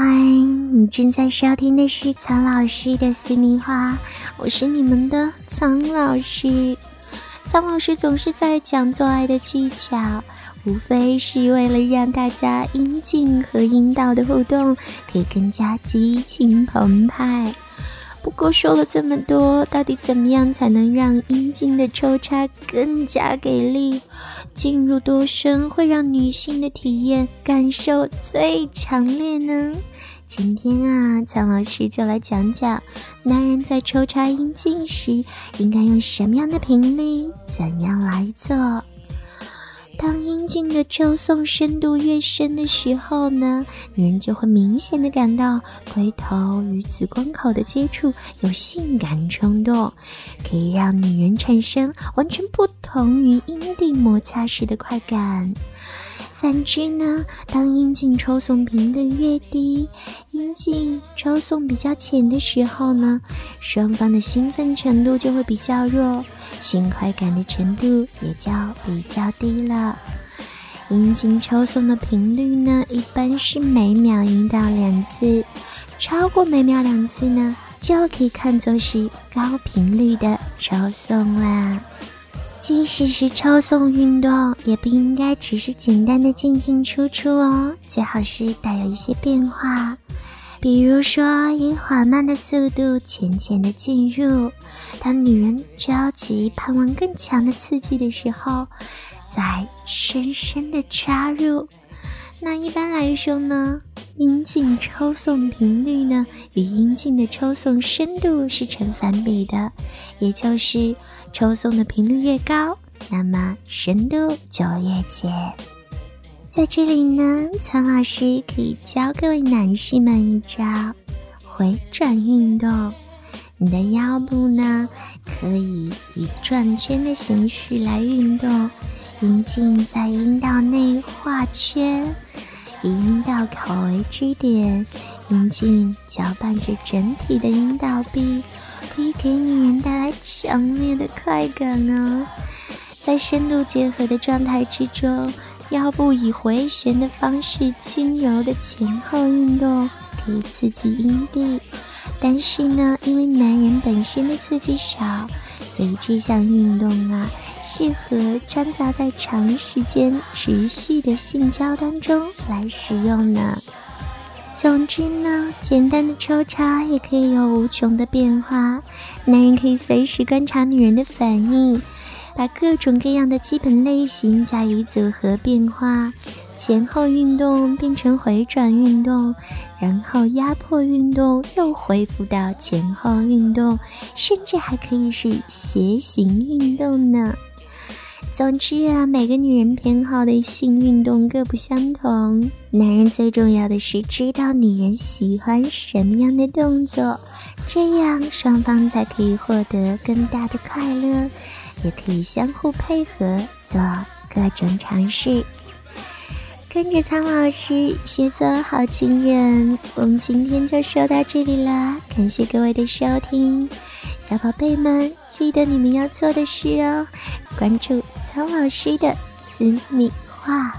嗨，你正在收听的是苍老师的私密话，我是你们的苍老师。苍老师总是在讲做爱的技巧，无非是为了让大家阴茎和阴道的互动可以更加激情澎湃。不过说了这么多，到底怎么样才能让阴茎的抽插更加给力？进入多深会让女性的体验感受最强烈呢？今天啊，苍老师就来讲讲，男人在抽插阴茎时应该用什么样的频率，怎样来做。当阴茎的抽送深度越深的时候呢，女人就会明显的感到龟头与子宫口的接触有性感冲动，可以让女人产生完全不同于阴蒂摩擦时的快感。反之呢，当阴茎抽送频率越低，阴茎抽送比较浅的时候呢，双方的兴奋程度就会比较弱。性快感的程度也就比较低了。阴茎抽送的频率呢，一般是每秒一到两次，超过每秒两次呢，就可以看作是高频率的抽送啦。即使是抽送运动，也不应该只是简单的进进出出哦，最好是带有一些变化。比如说，以缓慢的速度浅浅的进入，当女人着急盼望更强的刺激的时候，再深深的插入。那一般来说呢，阴茎抽送频率呢与阴茎的抽送深度是成反比的，也就是抽送的频率越高，那么深度就越浅。在这里呢，苍老师可以教各位男士们一招回转运动。你的腰部呢，可以以转圈的形式来运动，阴茎在阴道内画圈，以阴道口为支点，阴茎搅拌着整体的阴道壁，可以给女人带来强烈的快感呢。在深度结合的状态之中。腰部以回旋的方式轻柔的前后运动，可以刺激阴蒂。但是呢，因为男人本身的刺激少，所以这项运动啊，适合掺杂在长时间持续的性交当中来使用呢。总之呢，简单的抽插也可以有无穷的变化，男人可以随时观察女人的反应。把各种各样的基本类型加以组合变化，前后运动变成回转运动，然后压迫运动又恢复到前后运动，甚至还可以是斜行运动呢。总之啊，每个女人偏好的性运动各不相同，男人最重要的是知道女人喜欢什么样的动作，这样双方才可以获得更大的快乐。也可以相互配合做各种尝试，跟着苍老师学做好情人。我们今天就说到这里啦，感谢各位的收听，小宝贝们记得你们要做的事哦，关注苍老师的私密话。